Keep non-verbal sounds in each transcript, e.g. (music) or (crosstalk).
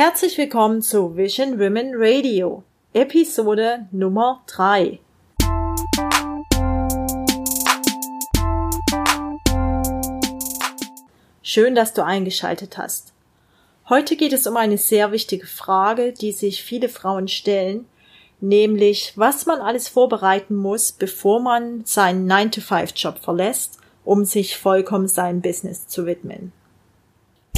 Herzlich willkommen zu Vision Women Radio, Episode Nummer 3. Schön, dass du eingeschaltet hast. Heute geht es um eine sehr wichtige Frage, die sich viele Frauen stellen, nämlich was man alles vorbereiten muss, bevor man seinen 9-to-5-Job verlässt, um sich vollkommen seinem Business zu widmen.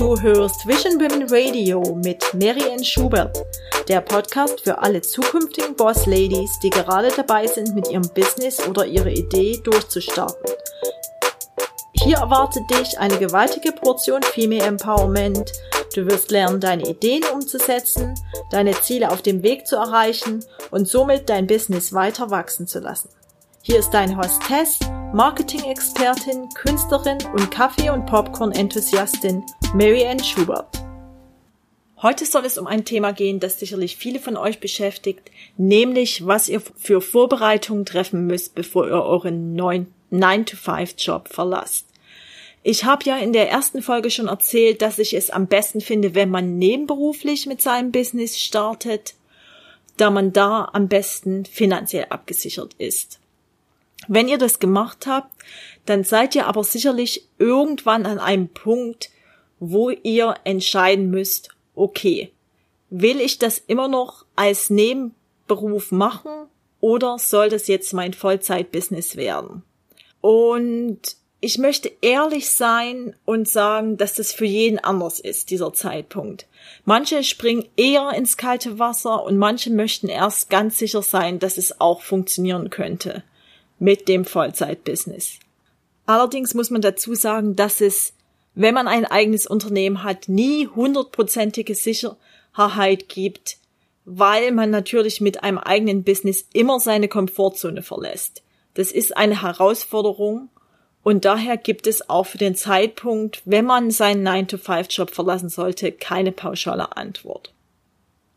Du hörst Vision Women Radio mit Marianne Schubert, der Podcast für alle zukünftigen Boss Ladies, die gerade dabei sind, mit ihrem Business oder ihrer Idee durchzustarten. Hier erwartet dich eine gewaltige Portion Female Empowerment. Du wirst lernen, deine Ideen umzusetzen, deine Ziele auf dem Weg zu erreichen und somit dein Business weiter wachsen zu lassen. Hier ist dein Hostess, Marketing-Expertin, Künstlerin und Kaffee- und Popcorn-Enthusiastin Marianne Schubert. Heute soll es um ein Thema gehen, das sicherlich viele von euch beschäftigt, nämlich was ihr für Vorbereitungen treffen müsst, bevor ihr euren 9-to-5-Job verlasst. Ich habe ja in der ersten Folge schon erzählt, dass ich es am besten finde, wenn man nebenberuflich mit seinem Business startet, da man da am besten finanziell abgesichert ist. Wenn ihr das gemacht habt, dann seid ihr aber sicherlich irgendwann an einem Punkt, wo ihr entscheiden müsst, okay, will ich das immer noch als Nebenberuf machen oder soll das jetzt mein Vollzeitbusiness werden? Und ich möchte ehrlich sein und sagen, dass das für jeden anders ist, dieser Zeitpunkt. Manche springen eher ins kalte Wasser und manche möchten erst ganz sicher sein, dass es auch funktionieren könnte mit dem Vollzeitbusiness. Allerdings muss man dazu sagen, dass es, wenn man ein eigenes Unternehmen hat, nie hundertprozentige Sicherheit gibt, weil man natürlich mit einem eigenen Business immer seine Komfortzone verlässt. Das ist eine Herausforderung und daher gibt es auch für den Zeitpunkt, wenn man seinen 9-to-5-Job verlassen sollte, keine pauschale Antwort.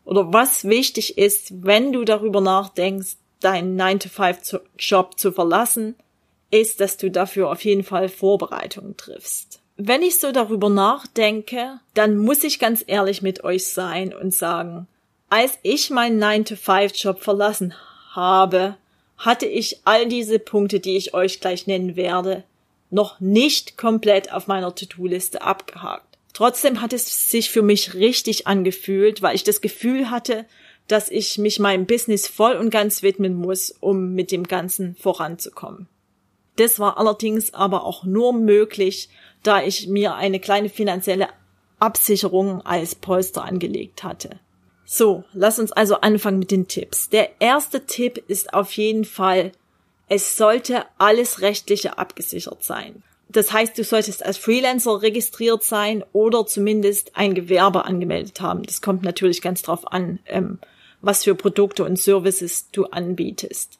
Oder was wichtig ist, wenn du darüber nachdenkst, deinen 9-to-5-Job zu verlassen, ist, dass du dafür auf jeden Fall Vorbereitungen triffst. Wenn ich so darüber nachdenke, dann muss ich ganz ehrlich mit euch sein und sagen, als ich meinen 9-to-5-Job verlassen habe, hatte ich all diese Punkte, die ich euch gleich nennen werde, noch nicht komplett auf meiner To-Do-Liste abgehakt. Trotzdem hat es sich für mich richtig angefühlt, weil ich das Gefühl hatte, dass ich mich meinem Business voll und ganz widmen muss, um mit dem Ganzen voranzukommen. Das war allerdings aber auch nur möglich, da ich mir eine kleine finanzielle Absicherung als Polster angelegt hatte. So, lass uns also anfangen mit den Tipps. Der erste Tipp ist auf jeden Fall, es sollte alles rechtliche abgesichert sein. Das heißt, du solltest als Freelancer registriert sein oder zumindest ein Gewerbe angemeldet haben. Das kommt natürlich ganz drauf an, ähm, was für Produkte und Services du anbietest.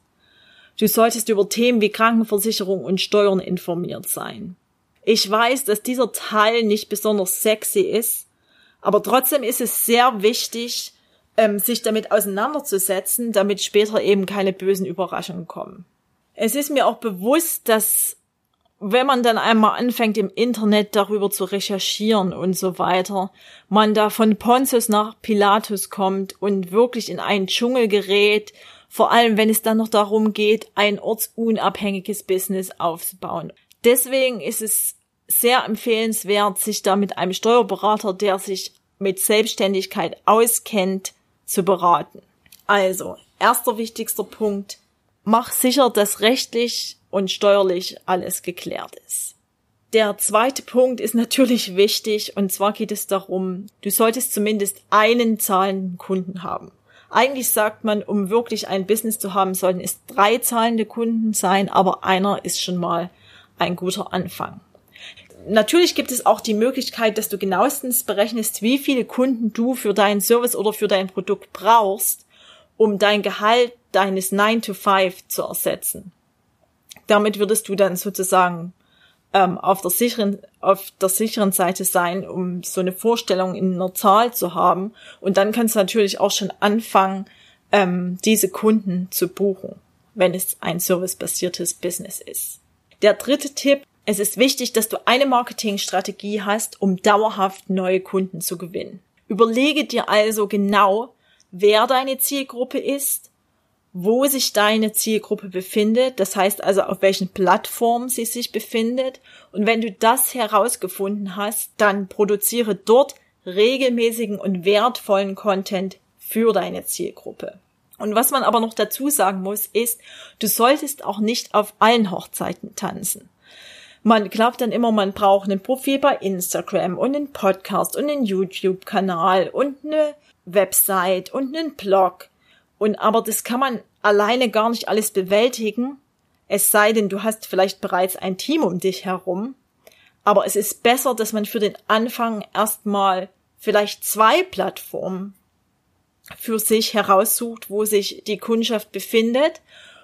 Du solltest über Themen wie Krankenversicherung und Steuern informiert sein. Ich weiß, dass dieser Teil nicht besonders sexy ist, aber trotzdem ist es sehr wichtig, ähm, sich damit auseinanderzusetzen, damit später eben keine bösen Überraschungen kommen. Es ist mir auch bewusst, dass wenn man dann einmal anfängt im Internet darüber zu recherchieren und so weiter, man da von Pontius nach Pilatus kommt und wirklich in einen Dschungel gerät, vor allem wenn es dann noch darum geht, ein ortsunabhängiges Business aufzubauen. Deswegen ist es sehr empfehlenswert, sich da mit einem Steuerberater, der sich mit Selbstständigkeit auskennt, zu beraten. Also, erster wichtigster Punkt, mach sicher, dass rechtlich und steuerlich alles geklärt ist. Der zweite Punkt ist natürlich wichtig und zwar geht es darum, du solltest zumindest einen zahlenden Kunden haben. Eigentlich sagt man, um wirklich ein Business zu haben, sollten es drei zahlende Kunden sein, aber einer ist schon mal ein guter Anfang. Natürlich gibt es auch die Möglichkeit, dass du genauestens berechnest, wie viele Kunden du für deinen Service oder für dein Produkt brauchst, um dein Gehalt deines 9 to 5 zu ersetzen damit würdest du dann sozusagen ähm, auf der sicheren auf der sicheren Seite sein, um so eine Vorstellung in einer Zahl zu haben. Und dann kannst du natürlich auch schon anfangen, ähm, diese Kunden zu buchen, wenn es ein servicebasiertes Business ist. Der dritte Tipp es ist wichtig, dass du eine Marketingstrategie hast, um dauerhaft neue Kunden zu gewinnen. Überlege dir also genau, wer deine Zielgruppe ist, wo sich deine Zielgruppe befindet, das heißt also auf welchen Plattformen sie sich befindet. Und wenn du das herausgefunden hast, dann produziere dort regelmäßigen und wertvollen Content für deine Zielgruppe. Und was man aber noch dazu sagen muss, ist, du solltest auch nicht auf allen Hochzeiten tanzen. Man glaubt dann immer, man braucht ein Profil bei Instagram und einen Podcast und einen YouTube-Kanal und eine Website und einen Blog. Und aber das kann man alleine gar nicht alles bewältigen. Es sei denn, du hast vielleicht bereits ein Team um dich herum. Aber es ist besser, dass man für den Anfang erstmal vielleicht zwei Plattformen für sich heraussucht, wo sich die Kundschaft befindet.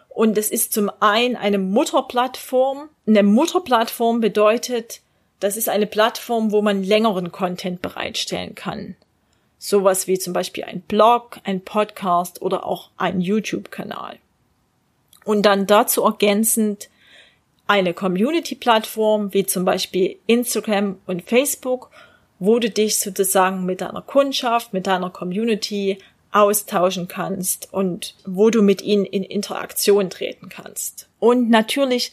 Und es ist zum einen eine Mutterplattform. Eine Mutterplattform bedeutet, das ist eine Plattform, wo man längeren Content bereitstellen kann. Sowas wie zum Beispiel ein Blog, ein Podcast oder auch ein YouTube-Kanal. Und dann dazu ergänzend eine Community-Plattform wie zum Beispiel Instagram und Facebook, wo du dich sozusagen mit deiner Kundschaft, mit deiner Community austauschen kannst und wo du mit ihnen in Interaktion treten kannst. Und natürlich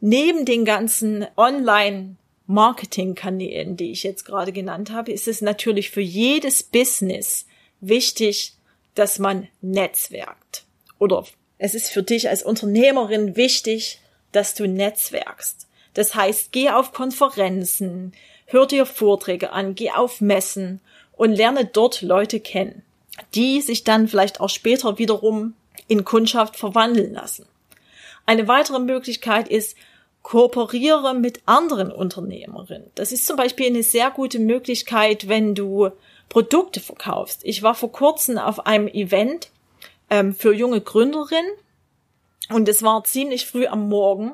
neben den ganzen Online Marketingkanälen, die ich jetzt gerade genannt habe, ist es natürlich für jedes Business wichtig, dass man netzwerkt. Oder es ist für dich als Unternehmerin wichtig, dass du netzwerkst. Das heißt, geh auf Konferenzen, hör dir Vorträge an, geh auf Messen und lerne dort Leute kennen, die sich dann vielleicht auch später wiederum in Kundschaft verwandeln lassen. Eine weitere Möglichkeit ist, kooperiere mit anderen Unternehmerinnen. Das ist zum Beispiel eine sehr gute Möglichkeit, wenn du Produkte verkaufst. Ich war vor kurzem auf einem Event ähm, für junge Gründerinnen und es war ziemlich früh am Morgen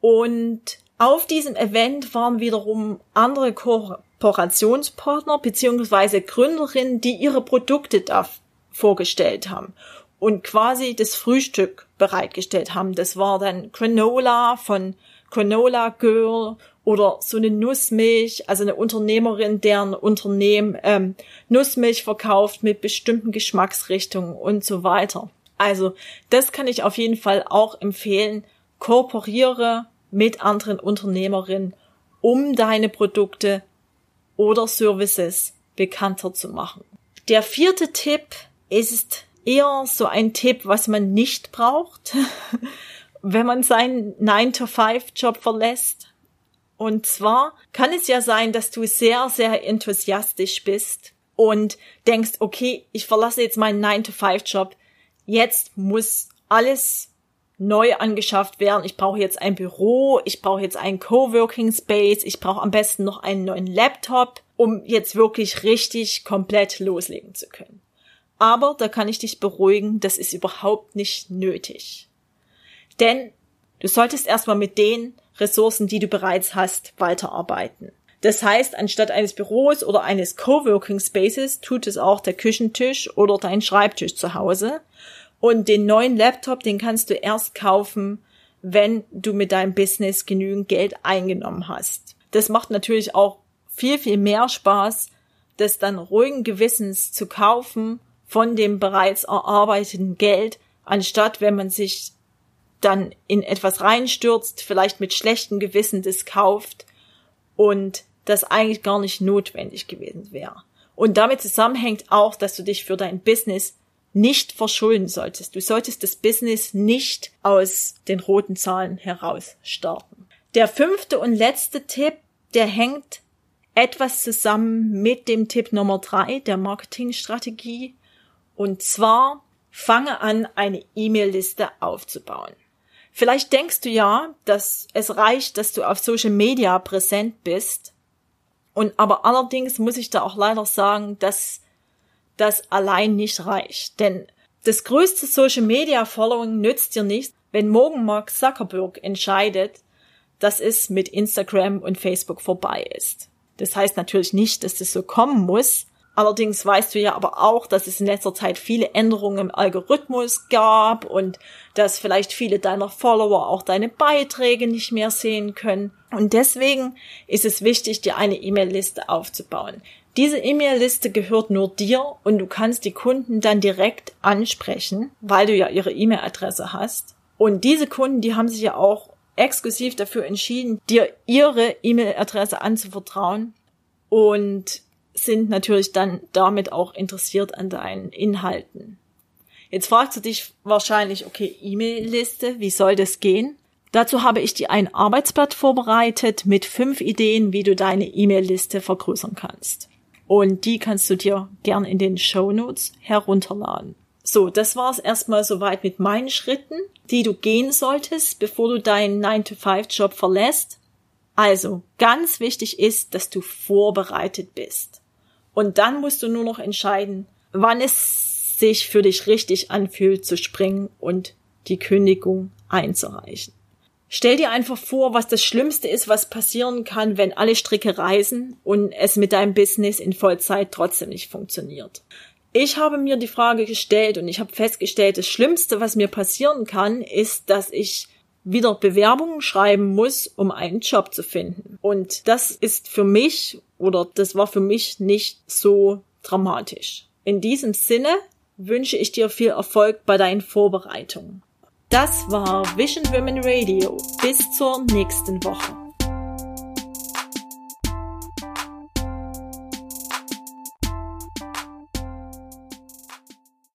und auf diesem Event waren wiederum andere Kooperationspartner beziehungsweise Gründerinnen, die ihre Produkte da vorgestellt haben und quasi das Frühstück bereitgestellt haben. Das war dann Granola von Granola Girl oder so eine Nussmilch, also eine Unternehmerin, deren Unternehmen ähm, Nussmilch verkauft mit bestimmten Geschmacksrichtungen und so weiter. Also das kann ich auf jeden Fall auch empfehlen. Kooperiere mit anderen Unternehmerinnen, um deine Produkte oder Services bekannter zu machen. Der vierte Tipp ist eher so ein Tipp, was man nicht braucht, (laughs) wenn man seinen 9-to-5-Job verlässt. Und zwar kann es ja sein, dass du sehr, sehr enthusiastisch bist und denkst, okay, ich verlasse jetzt meinen 9-to-5-Job. Jetzt muss alles neu angeschafft werden. Ich brauche jetzt ein Büro, ich brauche jetzt einen Coworking Space, ich brauche am besten noch einen neuen Laptop, um jetzt wirklich richtig komplett loslegen zu können. Aber da kann ich dich beruhigen, das ist überhaupt nicht nötig. Denn du solltest erstmal mit den Ressourcen, die du bereits hast, weiterarbeiten. Das heißt, anstatt eines Büros oder eines Coworking Spaces tut es auch der Küchentisch oder dein Schreibtisch zu Hause. Und den neuen Laptop, den kannst du erst kaufen, wenn du mit deinem Business genügend Geld eingenommen hast. Das macht natürlich auch viel, viel mehr Spaß, das dann ruhigen Gewissens zu kaufen von dem bereits erarbeiteten Geld, anstatt wenn man sich dann in etwas reinstürzt, vielleicht mit schlechtem Gewissen das kauft und das eigentlich gar nicht notwendig gewesen wäre. Und damit zusammenhängt auch, dass du dich für dein Business nicht verschulden solltest. Du solltest das Business nicht aus den roten Zahlen heraus starten. Der fünfte und letzte Tipp, der hängt etwas zusammen mit dem Tipp Nummer drei der Marketingstrategie. Und zwar fange an, eine E-Mail-Liste aufzubauen. Vielleicht denkst du ja, dass es reicht, dass du auf Social Media präsent bist. Und aber allerdings muss ich da auch leider sagen, dass das allein nicht reicht. Denn das größte Social Media Following nützt dir nichts, wenn morgen Mark Zuckerberg entscheidet, dass es mit Instagram und Facebook vorbei ist. Das heißt natürlich nicht, dass das so kommen muss, Allerdings weißt du ja aber auch, dass es in letzter Zeit viele Änderungen im Algorithmus gab und dass vielleicht viele deiner Follower auch deine Beiträge nicht mehr sehen können. Und deswegen ist es wichtig, dir eine E-Mail-Liste aufzubauen. Diese E-Mail-Liste gehört nur dir und du kannst die Kunden dann direkt ansprechen, weil du ja ihre E-Mail-Adresse hast. Und diese Kunden, die haben sich ja auch exklusiv dafür entschieden, dir ihre E-Mail-Adresse anzuvertrauen und sind natürlich dann damit auch interessiert an deinen Inhalten. Jetzt fragst du dich wahrscheinlich, okay, E-Mail-Liste, wie soll das gehen? Dazu habe ich dir ein Arbeitsblatt vorbereitet mit fünf Ideen, wie du deine E-Mail-Liste vergrößern kannst. Und die kannst du dir gern in den Show Notes herunterladen. So, das war's erstmal soweit mit meinen Schritten, die du gehen solltest, bevor du deinen 9-to-5-Job verlässt. Also, ganz wichtig ist, dass du vorbereitet bist. Und dann musst du nur noch entscheiden, wann es sich für dich richtig anfühlt zu springen und die Kündigung einzureichen. Stell dir einfach vor, was das Schlimmste ist, was passieren kann, wenn alle Stricke reisen und es mit deinem Business in Vollzeit trotzdem nicht funktioniert. Ich habe mir die Frage gestellt und ich habe festgestellt, das Schlimmste, was mir passieren kann, ist, dass ich wieder Bewerbungen schreiben muss, um einen Job zu finden. Und das ist für mich oder das war für mich nicht so dramatisch. In diesem Sinne wünsche ich dir viel Erfolg bei deinen Vorbereitungen. Das war Vision Women Radio. Bis zur nächsten Woche.